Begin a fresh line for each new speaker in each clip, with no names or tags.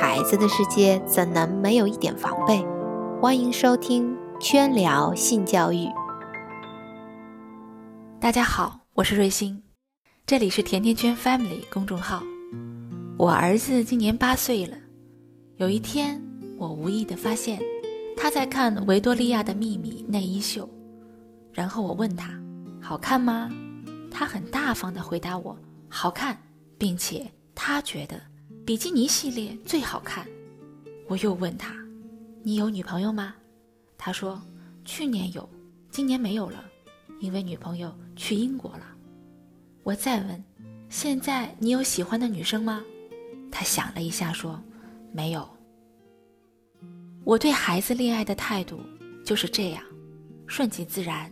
孩子的世界怎能没有一点防备？欢迎收听圈聊性教育。
大家好，我是瑞星，这里是甜甜圈 Family 公众号。我儿子今年八岁了。有一天，我无意的发现他在看《维多利亚的秘密》内衣秀，然后我问他：“好看吗？”他很大方的回答我：“好看，并且他觉得比基尼系列最好看。”我又问他：“你有女朋友吗？”他说：“去年有，今年没有了，因为女朋友去英国了。”我再问：“现在你有喜欢的女生吗？”他想了一下说：“没有。”我对孩子恋爱的态度就是这样，顺其自然，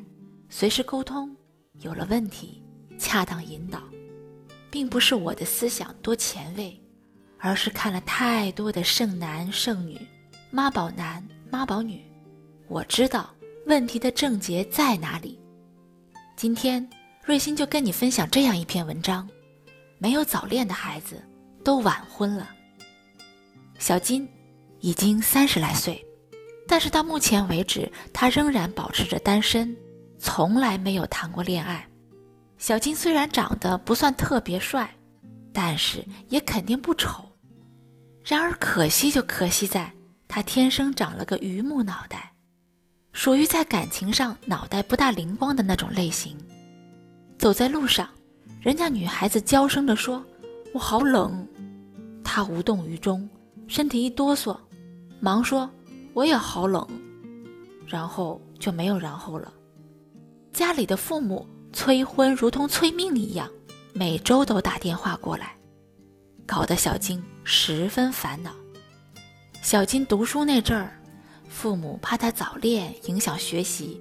随时沟通，有了问题。恰当引导，并不是我的思想多前卫，而是看了太多的剩男剩女、妈宝男妈宝女，我知道问题的症结在哪里。今天瑞欣就跟你分享这样一篇文章：没有早恋的孩子都晚婚了。小金已经三十来岁，但是到目前为止，他仍然保持着单身，从来没有谈过恋爱。小金虽然长得不算特别帅，但是也肯定不丑。然而可惜就可惜在，他天生长了个榆木脑袋，属于在感情上脑袋不大灵光的那种类型。走在路上，人家女孩子娇声地说：“我好冷。”他无动于衷，身体一哆嗦，忙说：“我也好冷。”然后就没有然后了。家里的父母。催婚如同催命一样，每周都打电话过来，搞得小金十分烦恼。小金读书那阵儿，父母怕他早恋影响学习，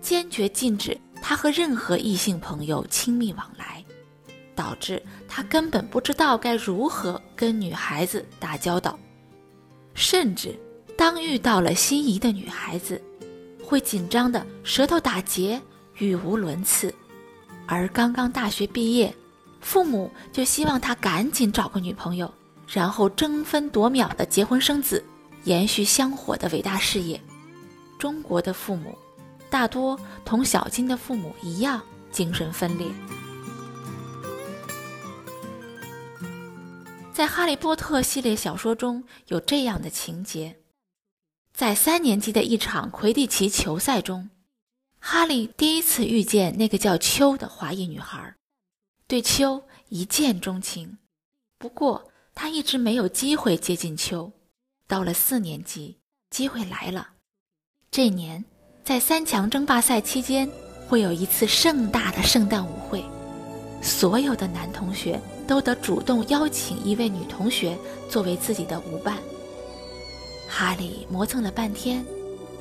坚决禁止他和任何异性朋友亲密往来，导致他根本不知道该如何跟女孩子打交道，甚至当遇到了心仪的女孩子，会紧张的舌头打结。语无伦次，而刚刚大学毕业，父母就希望他赶紧找个女朋友，然后争分夺秒的结婚生子，延续香火的伟大事业。中国的父母大多同小金的父母一样精神分裂。在《哈利波特》系列小说中有这样的情节，在三年级的一场魁地奇球赛中。哈利第一次遇见那个叫秋的华裔女孩，对秋一见钟情。不过他一直没有机会接近秋。到了四年级，机会来了。这年，在三强争霸赛期间，会有一次盛大的圣诞舞会，所有的男同学都得主动邀请一位女同学作为自己的舞伴。哈利磨蹭了半天，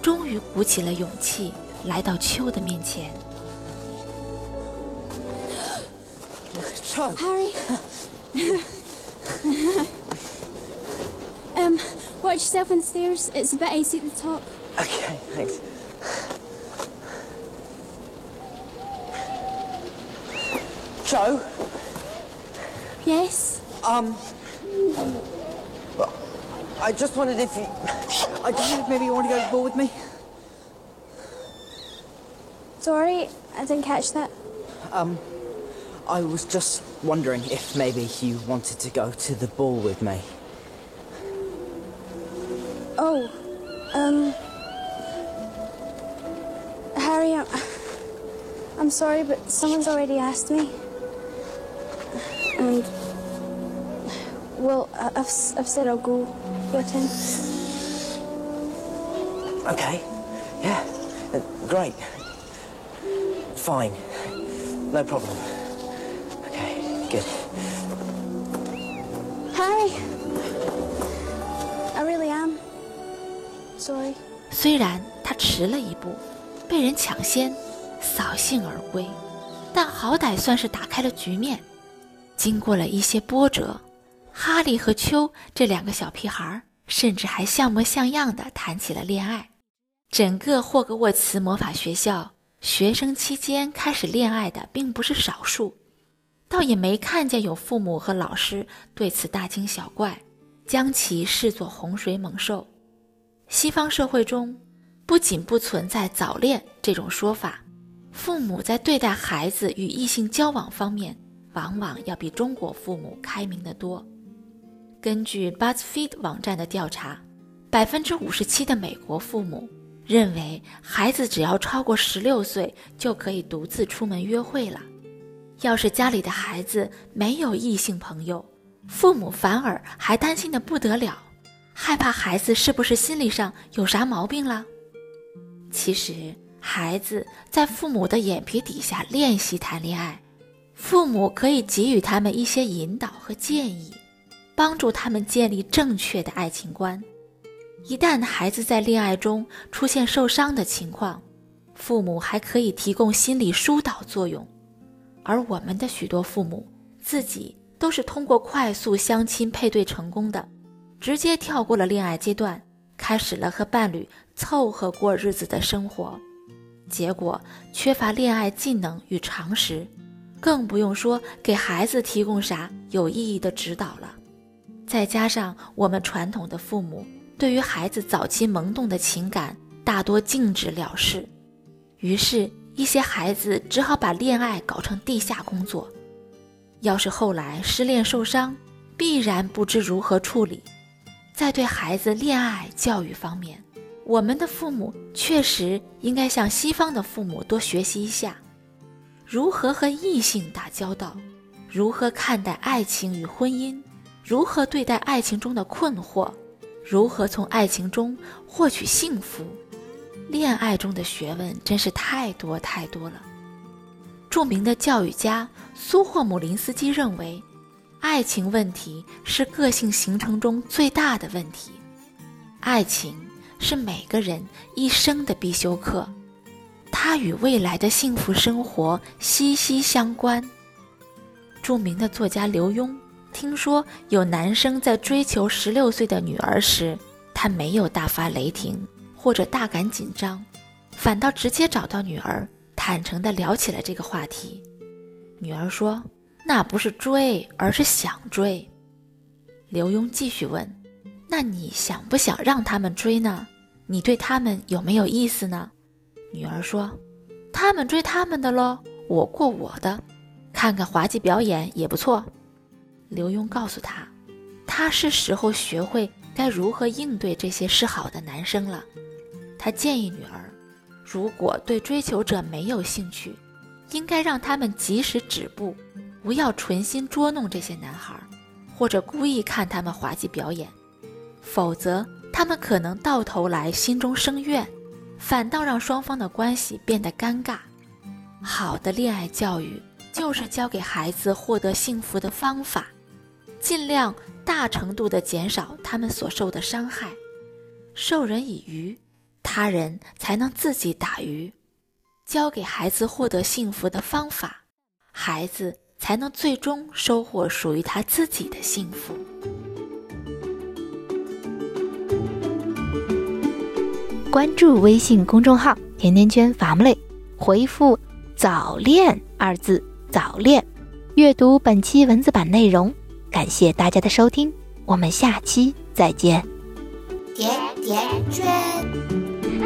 终于鼓起了勇气。来到秋的面前。
Harry. um, watch yourself on the stairs. It's a bit icy at the top.
Okay, thanks. Joe?
Yes?
Um. I just wondered if you. I just wondered if maybe you want to go to the ball with me?
Sorry, I didn't catch that.
Um, I was just wondering if maybe you wanted to go to the ball with me.
Oh, um, Harry, I'm, I'm sorry, but someone's already asked me. And, well, I've, I've said I'll go with him.
Okay, yeah, great. Fine. No problem. Good.
Harry, I really am. Sorry.
虽然他迟了一步，被人抢先，扫兴而归，但好歹算是打开了局面。经过了一些波折，哈利和秋这两个小屁孩甚至还像模像样的谈起了恋爱。整个霍格沃茨魔法学校。学生期间开始恋爱的并不是少数，倒也没看见有父母和老师对此大惊小怪，将其视作洪水猛兽。西方社会中不仅不存在早恋这种说法，父母在对待孩子与异性交往方面，往往要比中国父母开明得多。根据 BuzzFeed 网站的调查，百分之五十七的美国父母认为，孩子只要超过十六岁就可以独自出门约会了。要是家里的孩子没有异性朋友，父母反而还担心的不得了。害怕孩子是不是心理上有啥毛病了？其实，孩子在父母的眼皮底下练习谈恋爱，父母可以给予他们一些引导和建议，帮助他们建立正确的爱情观。一旦孩子在恋爱中出现受伤的情况，父母还可以提供心理疏导作用。而我们的许多父母自己都是通过快速相亲配对成功的。直接跳过了恋爱阶段，开始了和伴侣凑合过日子的生活，结果缺乏恋爱技能与常识，更不用说给孩子提供啥有意义的指导了。再加上我们传统的父母对于孩子早期萌动的情感大多禁止了事，于是，一些孩子只好把恋爱搞成地下工作。要是后来失恋受伤，必然不知如何处理。在对孩子恋爱教育方面，我们的父母确实应该向西方的父母多学习一下，如何和异性打交道，如何看待爱情与婚姻，如何对待爱情中的困惑，如何从爱情中获取幸福。恋爱中的学问真是太多太多了。著名的教育家苏霍姆林斯基认为。爱情问题是个性形成中最大的问题，爱情是每个人一生的必修课，它与未来的幸福生活息息相关。著名的作家刘墉听说有男生在追求十六岁的女儿时，他没有大发雷霆或者大感紧张，反倒直接找到女儿，坦诚地聊起了这个话题。女儿说。那不是追，而是想追。刘墉继续问：“那你想不想让他们追呢？你对他们有没有意思呢？”女儿说：“他们追他们的喽，我过我的，看看滑稽表演也不错。”刘墉告诉他：“他是时候学会该如何应对这些示好的男生了。”他建议女儿：“如果对追求者没有兴趣，应该让他们及时止步。”不要存心捉弄这些男孩，或者故意看他们滑稽表演，否则他们可能到头来心中生怨，反倒让双方的关系变得尴尬。好的恋爱教育就是教给孩子获得幸福的方法，尽量大程度地减少他们所受的伤害。授人以鱼，他人才能自己打鱼。教给孩子获得幸福的方法，孩子。才能最终收获属于他自己的幸福。
关注微信公众号“甜甜圈 family”，回复“早恋”二字“早恋”，阅读本期文字版内容。感谢大家的收听，我们下期再见。甜甜圈。